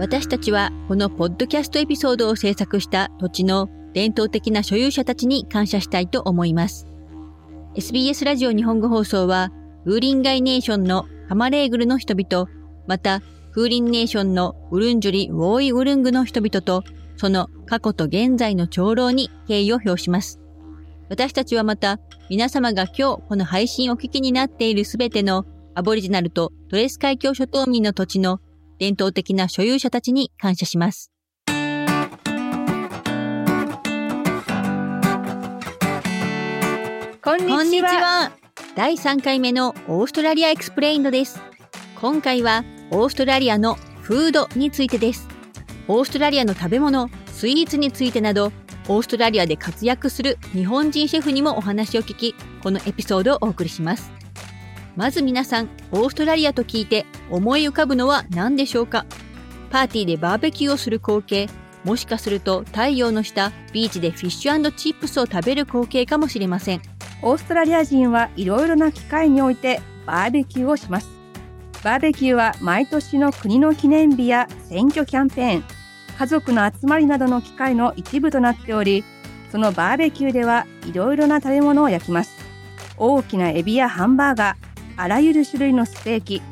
私たちはこのポッドキャストエピソードを制作した土地の伝統的な所有者たちに感謝したいと思います。SBS ラジオ日本語放送は、ウーリンガイネーションのハマレーグルの人々、また、フーリンネーションのウルンジュリ・ウォーイ・ウルングの人々と、その過去と現在の長老に敬意を表します。私たちはまた、皆様が今日この配信をお聞きになっているすべてのアボリジナルとトレス海峡諸島民の土地の伝統的な所有者たちに感謝します。こんにちは。第3回目のオーストラリアエクスプレインドです。今回はオーストラリアのフードについてです。オーストラリアの食べ物、スイーツについてなど、オーストラリアで活躍する日本人シェフにもお話を聞き、このエピソードをお送りします。まず皆さん、オーストラリアと聞いて思い浮かぶのは何でしょうか？パーティーでバーベキューをする光景、もしかすると太陽の下、ビーチでフィッシュチップスを食べる光景かもしれません。オーストラリア人はいろいろな機会においてバーベキューをします。バーベキューは毎年の国の記念日や選挙キャンペーン、家族の集まりなどの機会の一部となっており、そのバーベキューではいろいろな食べ物を焼きます。大きなエビやハンバーガー、あらゆる種類のステーキ、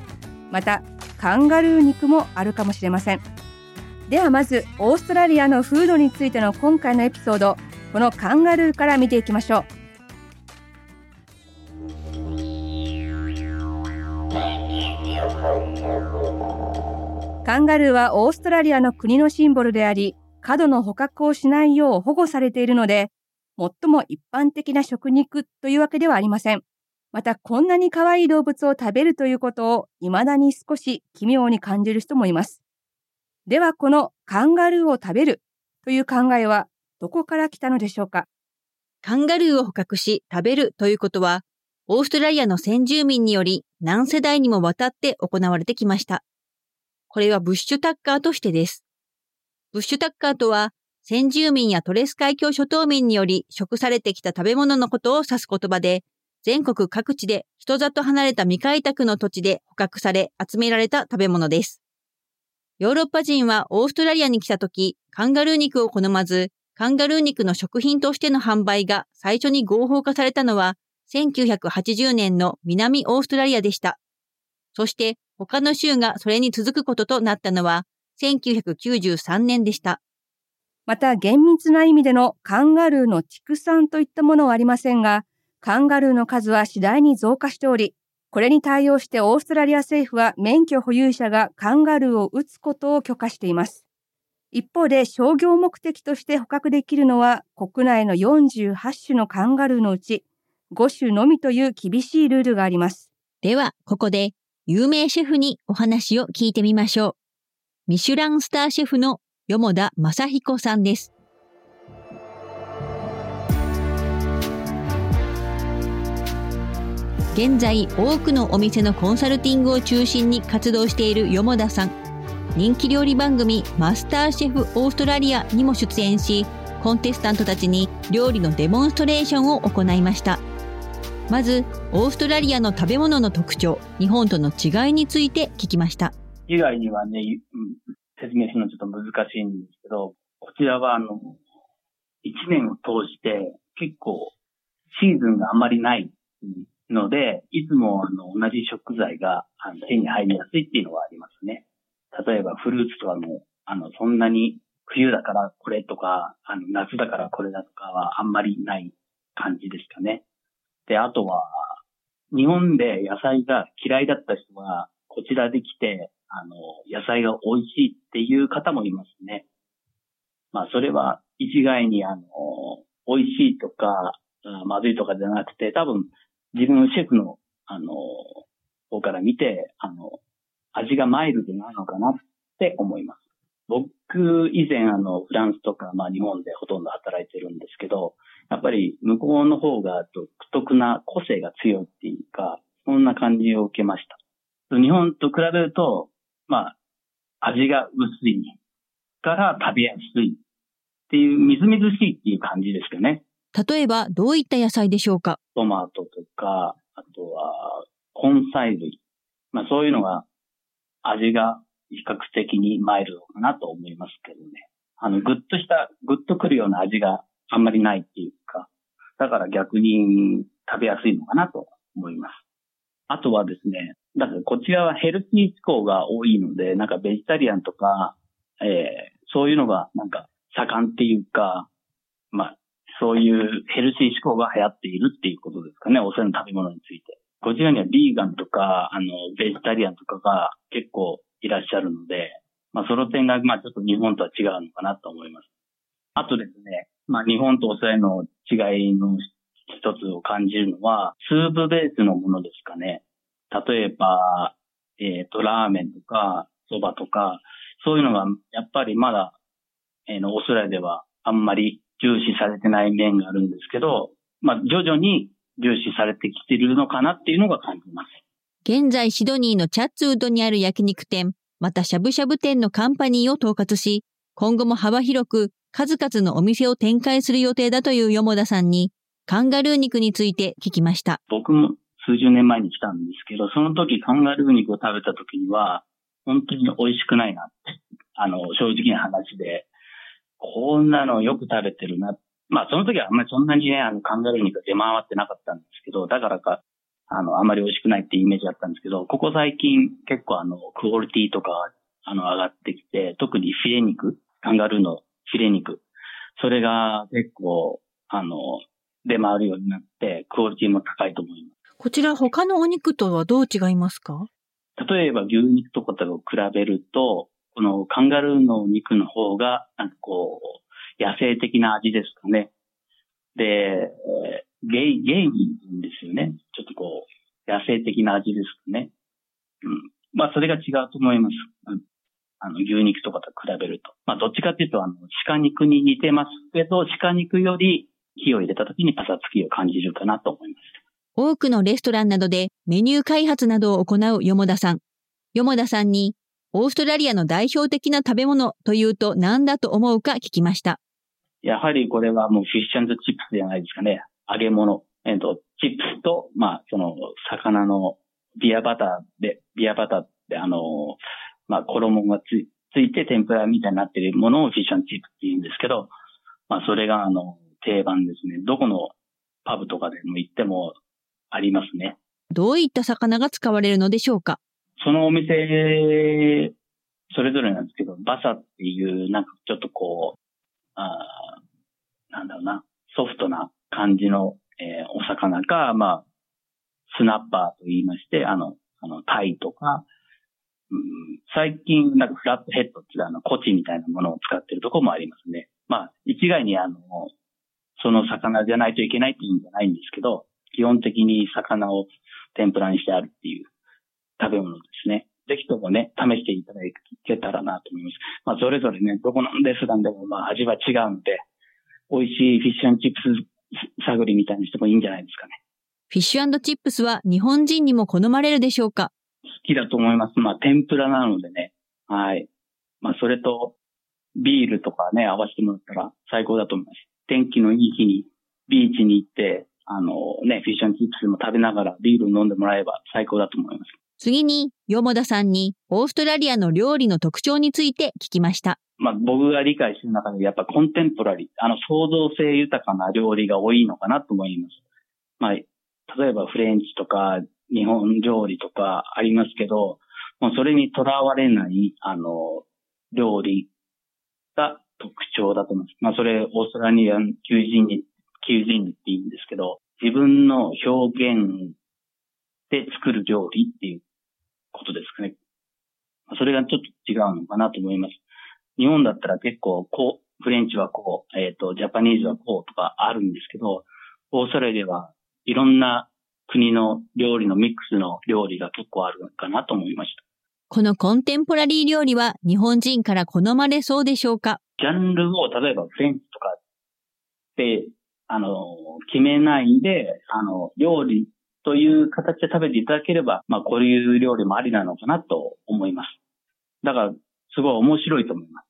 またカンガルー肉もあるかもしれません。ではまずオーストラリアのフードについての今回のエピソード、このカンガルーから見ていきましょう。カンガルーはオーストラリアの国のシンボルであり、過度の捕獲をしないよう保護されているので、最も一般的な食肉というわけではありません。また、こんなに可愛い動物を食べるということを未だに少し奇妙に感じる人もいます。では、このカンガルーを食べるという考えはどこから来たのでしょうか？カンガルーを捕獲し食べるということは、オーストラリアの先住民により何世代にもわたって行われてきました。これはブッシュタッカーとしてです。ブッシュタッカーとは、先住民やトレス海峡諸島民により食されてきた食べ物のことを指す言葉で、全国各地で人里離れた未開拓の土地で捕獲され集められた食べ物です。ヨーロッパ人はオーストラリアに来た時、カンガルー肉を好まず、カンガルー肉の食品としての販売が最初に合法化されたのは、1980年の南オーストラリアでした。そして他の州がそれに続くこととなったのは1993年でした。また厳密な意味でのカンガルーの畜産といったものはありませんが、カンガルーの数は次第に増加しており、これに対応してオーストラリア政府は免許保有者がカンガルーを撃つことを許可しています。一方で商業目的として捕獲できるのは国内の48種のカンガルーのうち5種のみという厳しいルールがあります。では、ここで有名シェフにお話を聞いてみましょう。ミシュランスターシェフのよ田正彦さんです。現在多くのお店のコンサルティングを中心に活動しているよ田さん。人気料理番組マスターシェフオーストラリアにも出演し、コンテスタントたちに料理のデモンストレーションを行いました。まず、オーストラリアの食べ物の特徴、日本との違いについて聞きました。以外にはね、説明するのちょっと難しいんですけど、こちらはあの、一年を通して結構シーズンがあまりないので、いつもあの同じ食材が手に入りやすいっていうのはありますね。例えばフルーツとかも、あの、そんなに冬だからこれとか、あの、夏だからこれだとかはあんまりない感じですかね。で、あとは、日本で野菜が嫌いだった人が、こちらで来て、あの、野菜が美味しいっていう方もいますね。まあ、それは一概に、あの、美味しいとか、まずいとかじゃなくて、多分、自分のシェフの、あの、方から見て、あの、味がマイルドなのかなって思います。僕、以前、あの、フランスとか、まあ、日本でほとんど働いてるんですけど、やっぱり向こうの方が独特な個性が強いっていうか、そんな感じを受けました。日本と比べると、まあ、味が薄いから食べやすいっていう、みずみずしいっていう感じですよね。例えば、どういった野菜でしょうか？トマトとか、あとは、根菜類。まあそういうのが味が比較的にマイルドかなと思いますけどね。あの、ぐっとした、ぐっとくるような味があんまりないっていうか、だから逆に食べやすいのかなと思います。あとはですね、だからこちらはヘルシー志向が多いので、なんかベジタリアンとか、えー、そういうのがなんか盛んっていうか、まあ、そういうヘルシー志向が流行っているっていうことですかね、お世話の食べ物について。こちらにはビーガンとか、あの、ベジタリアンとかが結構いらっしゃるので、まあ、その点が、まあ、ちょっと日本とは違うのかなと思います。あとですね、まあ、日本とオーストラリアの違いの一つを感じるのは、スープベースのものですかね。例えば、えっ、ー、と、ラーメンとか、蕎麦とか、そういうのが、やっぱりまだ、えー、の、オーストラリアではあんまり重視されてない面があるんですけど、まあ、徐々に重視されてきているのかなっていうのが感じます。現在シドニーのチャッツウッドにある焼肉店、またしゃぶしゃぶ店のカンパニーを統括し、今後も幅広く数々のお店を展開する予定だというよ田さんに、カンガルー肉について聞きました。僕も数十年前に来たんですけど、その時カンガルー肉を食べた時には、本当に美味しくないなって、あの、正直な話で、こんなのよく食べてるな。まあ、その時はあんまりそんなにね、あの、カンガルー肉が出回ってなかったんですけど、だからか、あの、あまり美味しくないっていうイメージだったんですけど、ここ最近結構あの、クオリティとか、あの、上がってきて、特にフィレ肉、カンガルーのフィレ肉、それが結構、あの、出回るようになって、クオリティも高いと思います。こちら他のお肉とはどう違いますか？例えば牛肉とかと比べると、このカンガルーの肉の方が、なんかこう、野生的な味ですかね。で、ゲイ、ゲインですよね。ちょっとこう、野生的な味ですかね。うん。まあ、それが違うと思います。うん、あの、牛肉とかと比べると。まあ、どっちかっていうと、あの、鹿肉に似てますけど、鹿肉より火を入れた時にパサつきを感じるかなと思います。多くのレストランなどでメニュー開発などを行うよもださん。よもださんに、オーストラリアの代表的な食べ物というと何だと思うか聞きました。やはりこれはもうフィッシュチップスじゃないですかね。揚げ物。えっ、と、チップスと、まあ、その、魚のビアバターで、ビアバターって、あの、まあ、衣がつついて天ぷらみたいになっているものをフィッシュチップって言うんですけど、まあ、それが、あの、定番ですね。どこのパブとかでも行ってもありますね。どういった魚が使われるのでしょうか？そのお店、それぞれなんですけど、バサっていう、なんかちょっとこう、あなんだろうな、ソフトな感じの、えー、お魚か、まあ、スナッパーと言いまして、あの、あの、タイとか、うん、最近、なんかフラットヘッドっていうあの、コチみたいなものを使ってるとこもありますね。まあ、一概にあの、その魚じゃないといけないっていうんじゃないんですけど、基本的に魚を天ぷらにしてあるっていう食べ物ですね。ぜひともね、試していただけたらなと思います。まあ、それぞれね、どこのレストランでもまあ味は違うので、美味しいフィッシュチップス探りみたいにしてもいいんじゃないですかね。フィッシュチップスは日本人にも好まれるでしょうか？好きだと思います。まあ、天ぷらなのでね。はい。まあ、それと、ビールとかね、合わせてもらったら最高だと思います。天気のいい日にビーチに行って、あのね、フィッシュチップスも食べながらビールを飲んでもらえば最高だと思います。次に、よもださんにオーストラリアの料理の特徴について聞きました。まあ僕が理解してる中でやっぱコンテンポラリー、あの創造性豊かな料理が多いのかなと思います。まあ、例えばフレンチとか日本料理とかありますけど、もうそれにとらわれない、あの、料理が特徴だと思います。まあそれオーストラリアン求人に、求人にって言うんですけど、自分の表現で作る料理っていうことですかね。それがちょっと違うのかなと思います。日本だったら結構、こう、フレンチはこう、えっ、ー、と、ジャパニーズはこうとかあるんですけど、オーストラリアではいろんな国の料理のミックスの料理が結構あるかなと思いました。このコンテンポラリー料理は日本人から好まれそうでしょうか？ジャンルを例えばフレンチとかで、あの、決めないで、あの、料理という形で食べていただければ、まあ、こういう料理もありなのかなと思います。だから、すごい面白いと思います。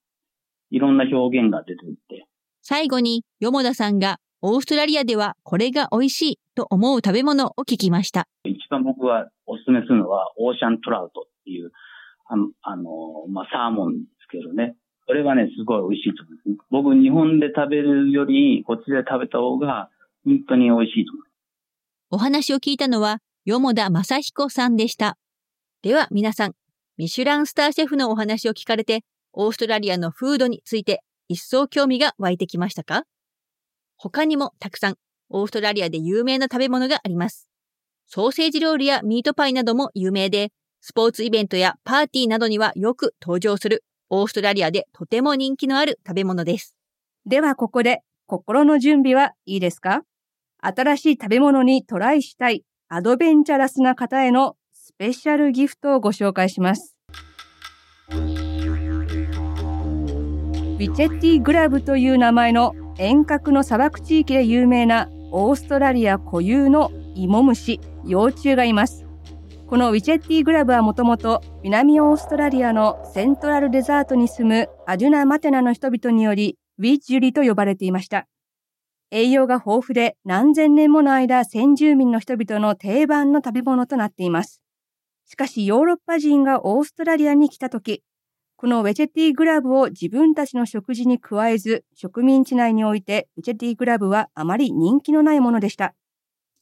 いろんな表現が出ていて。最後に、よもださんが、オーストラリアではこれが美味しいと思う食べ物を聞きました。一番僕はお勧めするのは、オーシャントラウトっていう、ああの、まあ、サーモンですけどね。これはね、すごい美味しいと思います。僕、日本で食べるより、こっちで食べた方が、本当に美味しいと思います。お話を聞いたのは、よもだまさひこさんでした。では、皆さん、ミシュランスターシェフのお話を聞かれて、オーストラリアのフードについて一層興味が湧いてきましたか？他にもたくさんオーストラリアで有名な食べ物があります。ソーセージ料理やミートパイなども有名で、スポーツイベントやパーティーなどにはよく登場するオーストラリアでとても人気のある食べ物です。ではここで心の準備はいいですか？新しい食べ物にトライしたいアドベンチャラスな方へのスペシャルギフトをご紹介します。ウィチェッティグラブという名前の遠隔の砂漠地域で有名なオーストラリア固有の芋虫、幼虫がいます。このウィチェッティグラブはもともと南オーストラリアのセントラルデザートに住むアジュナ・マテナの人々によりウィジュリと呼ばれていました。栄養が豊富で何千年もの間先住民の人々の定番の食べ物となっています。しかしヨーロッパ人がオーストラリアに来た時、このウェチェティグラブを自分たちの食事に加えず、植民地内においてウェチェティグラブはあまり人気のないものでした。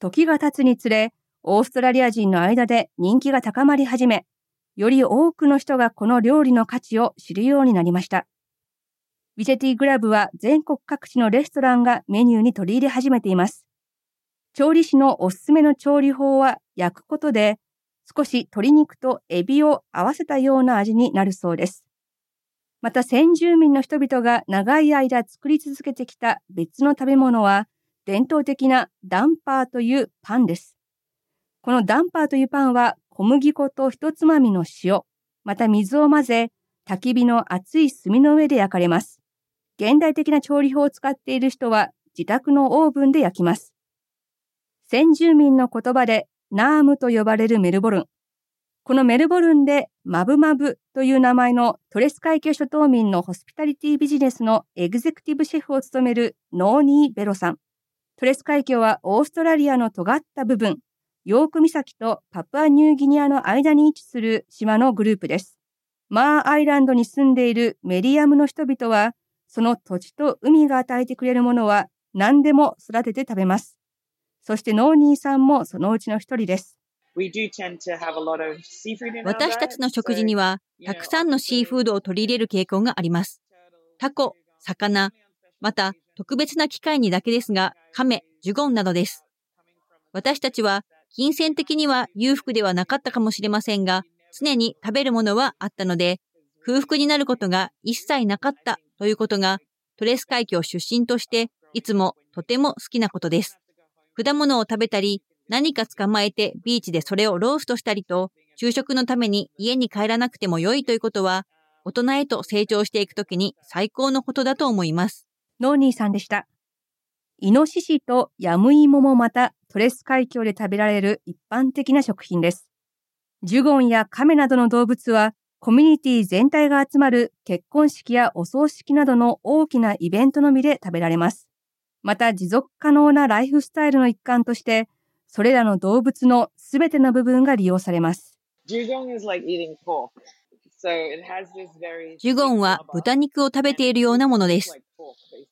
時が経つにつれ、オーストラリア人の間で人気が高まり始め、より多くの人がこの料理の価値を知るようになりました。ウィチェティグラブは全国各地のレストランがメニューに取り入れ始めています。調理師のおすすめの調理法は焼くことで少し鶏肉とエビを合わせたような味になるそうです。また先住民の人々が長い間作り続けてきた別の食べ物は伝統的なダンパーというパンです。このダンパーというパンは小麦粉と一つまみの塩、また水を混ぜ、焚き火の熱い炭の上で焼かれます。現代的な調理法を使っている人は自宅のオーブンで焼きます。先住民の言葉でナームと呼ばれるメルボルン。このメルボルンでマブマブという名前のトレス海峡諸島民のホスピタリティビジネスのエグゼクティブシェフを務めるノーニー・ベロさん。トレス海峡はオーストラリアの尖った部分、ヨーク岬とパプアニューギニアの間に位置する島のグループです。マーアイランドに住んでいるメリアムの人々は、その土地と海が与えてくれるものは何でも育てて食べます。そしてノーニーさんもそのうちの一人です。私たちの食事には、たくさんのシーフードを取り入れる傾向があります。タコ、魚、また特別な機会にだけですが、亀、ジュゴンなどです。私たちは金銭的には裕福ではなかったかもしれませんが、常に食べるものはあったので、空腹になることが一切なかったということが、トレス海峡出身としていつもとても好きなことです。果物を食べたり、何か捕まえてビーチでそれをローストしたりと、昼食のために家に帰らなくても良いということは、大人へと成長していくときに最高のことだと思います。ノーニーさんでした。イノシシとヤムイモもまたトレス海峡で食べられる一般的な食品です。ジュゴンやカメなどの動物はコミュニティ全体が集まる結婚式やお葬式などの大きなイベントのみで食べられます。また持続可能なライフスタイルの一環として、それらの動物のすべての部分が利用されます。ジュゴンは豚肉を食べているようなものです。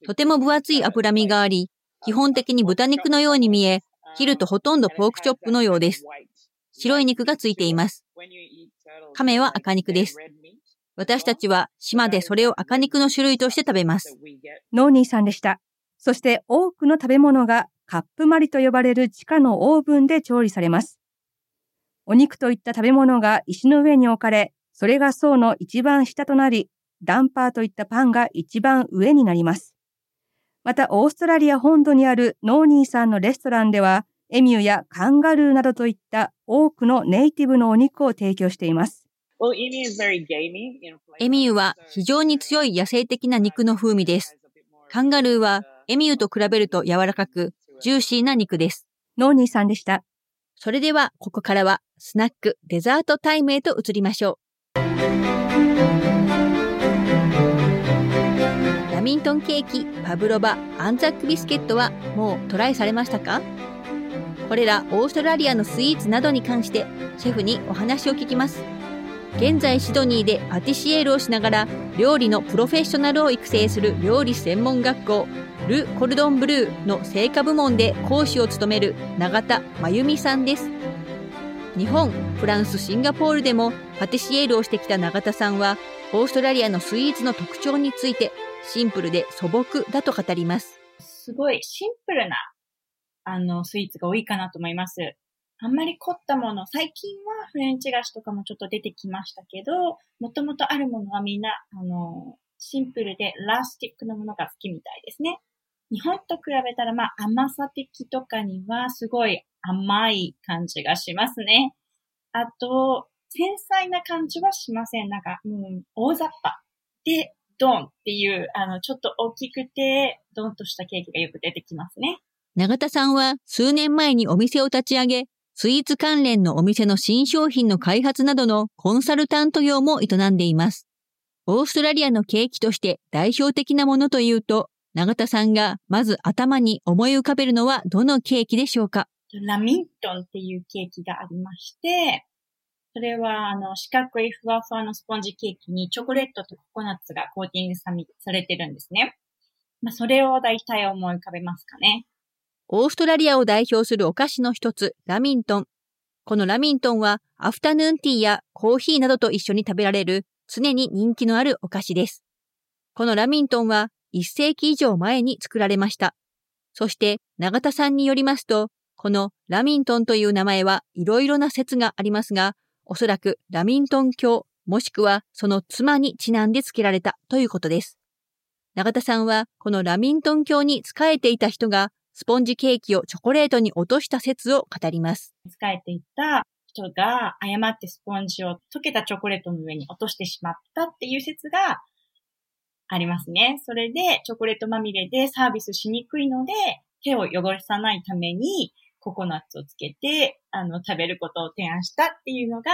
とても分厚い脂身があり、基本的に豚肉のように見え、切るとほとんどポークチョップのようです。白い肉がついています。亀は赤肉です。私たちは島でそれを赤肉の種類として食べます。ノーニーさんでした。そして多くの食べ物がカップマリと呼ばれる地下のオーブンで調理されます。お肉といった食べ物が石の上に置かれ、それが層の一番下となり、ダンパーといったパンが一番上になります。また、オーストラリア本土にあるノーニーさんのレストランでは、エミューやカンガルーなどといった多くのネイティブのお肉を提供しています。エミューは非常に強い野生的な肉の風味です。カンガルーはエミューと比べると柔らかく、ジューシーな肉です。ノーニーさんでした。それでは、ここからはスナック、デザートタイムへと移りましょう。ラミントンケーキ、パブロバ、アンザックビスケットはもうトライされましたか？これらオーストラリアのスイーツなどに関してシェフにお話を聞きます。現在シドニーでパティシエールをしながら料理のプロフェッショナルを育成する料理専門学校ル・コルドン・ブルーの成果部門で講師を務める永田真由美さんです。日本、フランス、シンガポールでもパティシエールをしてきた永田さんはオーストラリアのスイーツの特徴についてシンプルで素朴だと語ります。すごいシンプルなあのスイーツが多いかなと思います。あんまり凝ったもの、最近はフレンチ菓子とかもちょっと出てきましたけど、もともとあるものはみんな、あの、シンプルでラスティックなものが好きみたいですね。日本と比べたら、まあ甘さ的とかにはすごい甘い感じがしますね。あと、繊細な感じはしません。なんか、もう大雑把で、ドンっていう、あの、ちょっと大きくて、ドンとしたケーキがよく出てきますね。永田さんは数年前にお店を立ち上げ、スイーツ関連のお店の新商品の開発などのコンサルタント業も営んでいます。オーストラリアのケーキとして代表的なものというと、永田さんがまず頭に思い浮かべるのはどのケーキでしょうか？ラミントンっていうケーキがありまして、それは、あの、四角いふわふわのスポンジケーキにチョコレートとココナッツがコーティングされてるんですね。まあ、それを大体思い浮かべますかね。オーストラリアを代表するお菓子の一つ、ラミントン。このラミントンは、アフタヌーンティーやコーヒーなどと一緒に食べられる、常に人気のあるお菓子です。このラミントンは、1世紀以上前に作られました。そして、永田さんによりますと、このラミントンという名前はいろいろな説がありますが、おそらくラミントン教、もしくはその妻にちなんで付けられたということです。永田さんは、このラミントン教に仕えていた人がスポンジケーキをチョコレートに落とした説を語ります。使えていた人が誤ってスポンジを溶けたチョコレートの上に落としてしまったっていう説がありますね。それでチョコレートまみれでサービスしにくいので手を汚さないためにココナッツをつけてあの食べることを提案したっていうのが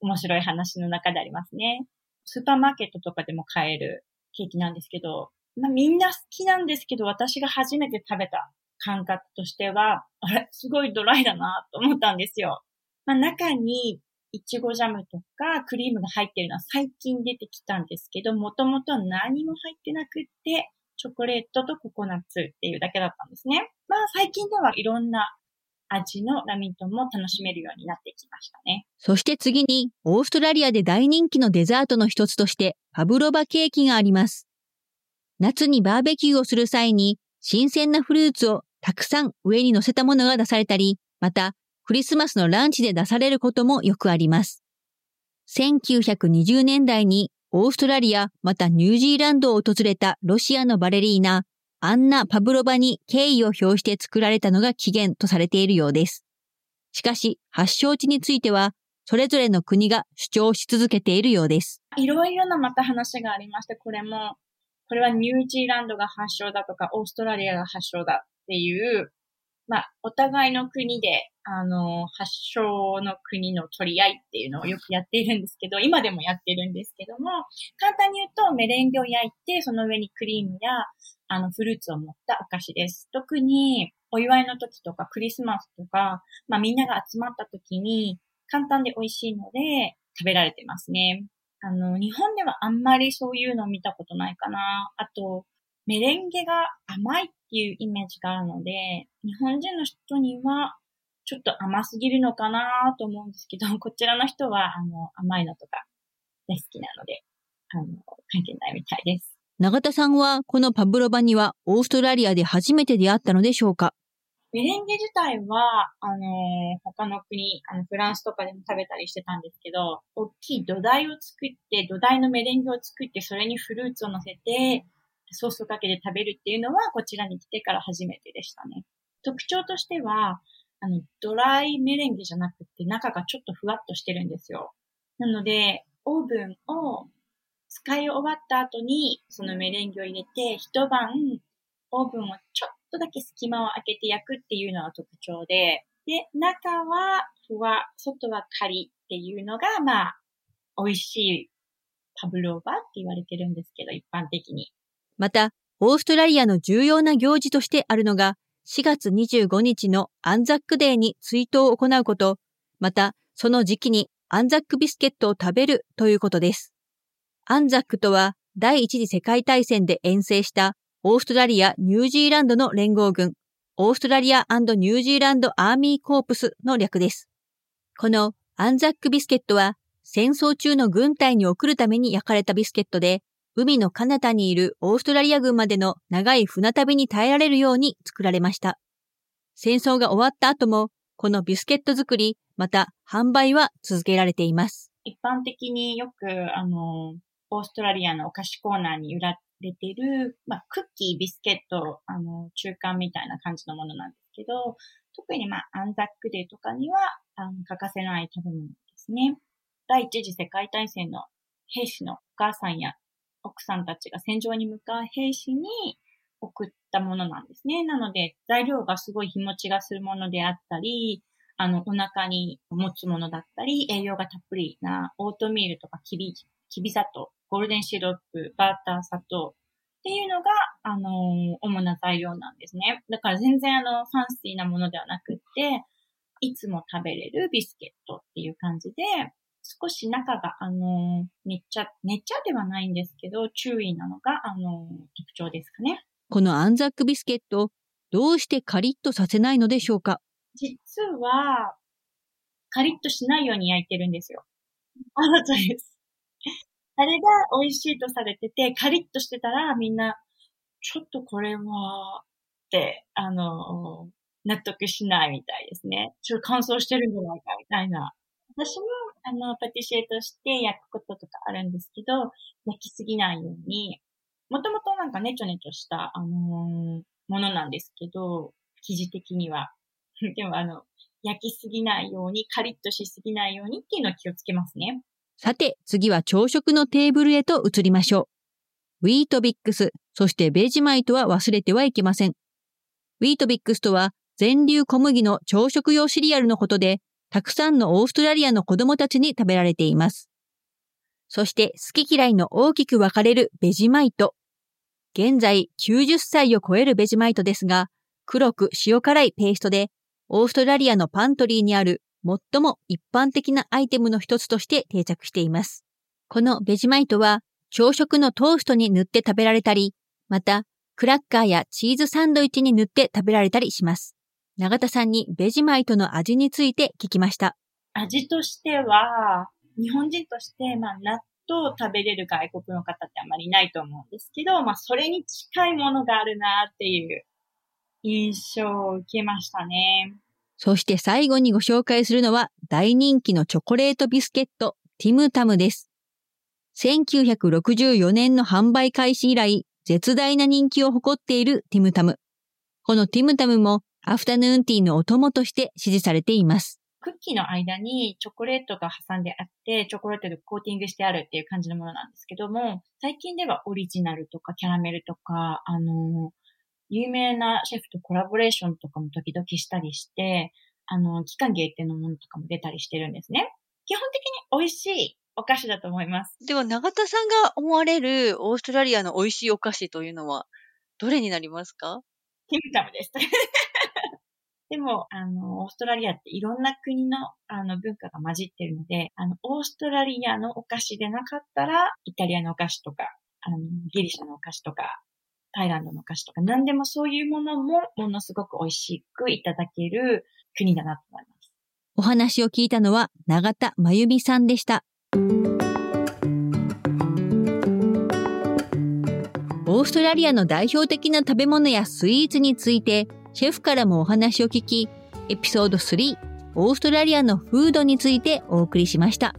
面白い話の中でありますね。スーパーマーケットとかでも買えるケーキなんですけど、まあみんな好きなんですけど私が初めて食べた感覚としては、あれ、すごいドライだなと思ったんですよ。まあ、中にいちごジャムとかクリームが入ってるのは最近出てきたんですけど、もともと何も入ってなくって、チョコレートとココナッツっていうだけだったんですね。まあ最近ではいろんな味のラミントンも楽しめるようになってきましたね。そして次に、オーストラリアで大人気のデザートの一つとして、パブロバケーキがあります。夏にバーベキューをする際に、新鮮なフルーツをたくさん上に乗せたものが出されたり、またクリスマスのランチで出されることもよくあります。1920年代にオーストラリアまたニュージーランドを訪れたロシアのバレリーナ、アンナ・パブロバに敬意を表して作られたのが起源とされているようです。しかし、発祥地については、それぞれの国が主張し続けているようです。いろいろなまた話がありまして、これも、これはニュージーランドが発祥だとか、オーストラリアが発祥だっていう、まあ、お互いの国で、あの、発祥の国の取り合いっていうのをよくやっているんですけど、今でもやってるんですけども、簡単に言うとメレンゲを焼いて、その上にクリームや、あの、フルーツを盛ったお菓子です。特に、お祝いの時とかクリスマスとか、まあみんなが集まった時に、簡単で美味しいので、食べられてますね。あの、日本ではあんまりそういうの見たことないかな。あと、メレンゲが甘いっていうイメージがあるので、日本人の人にはちょっと甘すぎるのかなと思うんですけど、こちらの人はあの甘いのとか大好きなので、あの、関係ないみたいです。永田さんはこのパブロバにはオーストラリアで初めて出会ったのでしょうか？メレンゲ自体は、あの他の国、あの、フランスとかでも食べたりしてたんですけど、大きい土台を作って、土台のメレンゲを作って、それにフルーツを乗せて、ソースかけて食べるっていうのは、こちらに来てから初めてでしたね。特徴としては、あの、ドライメレンゲじゃなくて、中がちょっとふわっとしてるんですよ。なので、オーブンを使い終わった後に、そのメレンゲを入れて、一晩、オーブンをちょっとだけ隙間を開けて焼くっていうのが特徴で、で、中はふわ、外はカリっていうのが、まあ、美味しいパブローバーって言われてるんですけど、一般的に。また、オーストラリアの重要な行事としてあるのが、4月25日のアンザックデーに追悼を行うこと、また、その時期にアンザックビスケットを食べるということです。アンザックとは第一次世界大戦で遠征したオーストラリア・ニュージーランドの連合軍、オーストラリアニュージーランドアーミーコープスの略です。このアンザックビスケットは戦争中の軍隊に送るために焼かれたビスケットで、海の彼方にいるオーストラリア軍までの長い船旅に耐えられるように作られました。戦争が終わった後も、このビスケット作り、また販売は続けられています。一般的によく、あの、オーストラリアのお菓子コーナーに売られてる、まあ、クッキー、ビスケット、あの、中間みたいな感じのものなんですけど、特にまあ、アンザックデーとかには、あの、欠かせない食べ物ですね。第一次世界大戦の兵士のお母さんや奥さんたちが戦場に向かう兵士に送ったものなんですね。なので、材料がすごい日持ちがするものであったり、あの、お腹に持つものだったり、栄養がたっぷりなオートミールとかきび、きび砂糖、ゴールデンシロップ、バーター、砂糖っていうのが、あのー、主な材料なんですね。だから全然あの、ファンシーなものではなくって、いつも食べれるビスケットっていう感じで、少し中が、あのー、ねっちゃ、ねっちゃではないんですけど、注意なのが、あのー、特徴ですかね。このアンザックビスケット、どうしてカリッとさせないのでしょうか？実は、カリッとしないように焼いてるんですよ。あなたです。あれが美味しいとされてて、カリッとしてたらみんな、ちょっとこれは、って、あの、納得しないみたいですね。ちょっと乾燥してるんじゃないかみたいな。私も、あの、パティシエとして焼くこととかあるんですけど、焼きすぎないように、もともとなんかネチョネチョした、あのー、ものなんですけど、生地的には。でもあの、焼きすぎないように、カリッとしすぎないようにっていうのを気をつけますね。さて、次は朝食のテーブルへと移りましょう。ウィートビックス、そしてベジマイトは忘れてはいけません。ウィートビックスとは、全粒小麦の朝食用シリアルのことで、たくさんのオーストラリアの子供たちに食べられています。そして好き嫌いの大きく分かれるベジマイト。現在90歳を超えるベジマイトですが、黒く塩辛いペーストで、オーストラリアのパントリーにある最も一般的なアイテムの一つとして定着しています。このベジマイトは朝食のトーストに塗って食べられたり、またクラッカーやチーズサンドイッチに塗って食べられたりします。永田さんにベジマイトの味について聞きました。味としては、日本人として、まあ、納豆を食べれる外国の方ってあまりいないと思うんですけど、まあ、それに近いものがあるなっていう印象を受けましたね。そして最後にご紹介するのは大人気のチョコレートビスケット、ティムタムです。1964年の販売開始以来、絶大な人気を誇っているティムタム。このティムタムもアフタヌーンティーのお供として支持されています。クッキーの間にチョコレートが挟んであって、チョコレートでコーティングしてあるっていう感じのものなんですけども、最近ではオリジナルとかキャラメルとか、あの、有名なシェフとコラボレーションとかも時々したりして、あの、期間限定のものとかも出たりしてるんですね。基本的に美味しいお菓子だと思います。では、永田さんが思われるオーストラリアの美味しいお菓子というのは、どれになりますか？ティムタムです。も、あの、オーストラリアっていろんな国の、あの、文化が混じってるので、あの、オーストラリアのお菓子でなかったら、イタリアのお菓子とか、あの、ギリシャのお菓子とか、タイランドのお菓子とか、何でもそういうものも、ものすごく美味しくいただける国だなと思います。お話を聞いたのは、永田真由美さんでした。オーストラリアの代表的な食べ物やスイーツについて、シェフからもお話を聞き、エピソード3、オーストラリアのフードについてお送りしました。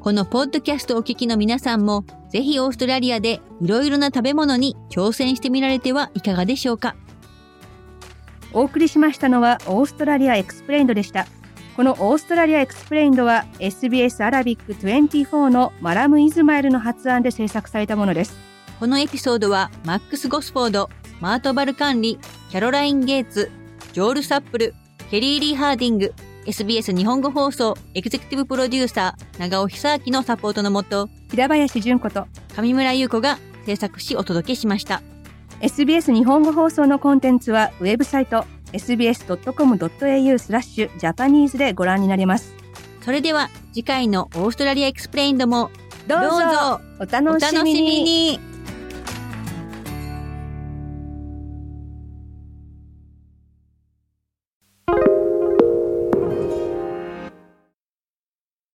このポッドキャストをお聞きの皆さんも、ぜひオーストラリアでいろいろな食べ物に挑戦してみられてはいかがでしょうか。お送りしましたのは Australia Explained でした。この Australia Explained は SBS アラビック24のマラム・イズマイルの発案で制作されたものです。このエピソードはマックス・ゴスフォード、マート・バルカンリ、キャロライン・ゲーツ、ジョール・サップル、ケリー・リー・ハーディング、SBS 日本語放送エグゼクティブプロデューサー長尾久明のサポートのもと平林純子と上村優子が制作しお届けしました。SBS 日本語放送のコンテンツはウェブサイト sbs.com.au slash Japanese でご覧になれます。それでは次回の Australia Explained もどうぞお楽しみ。に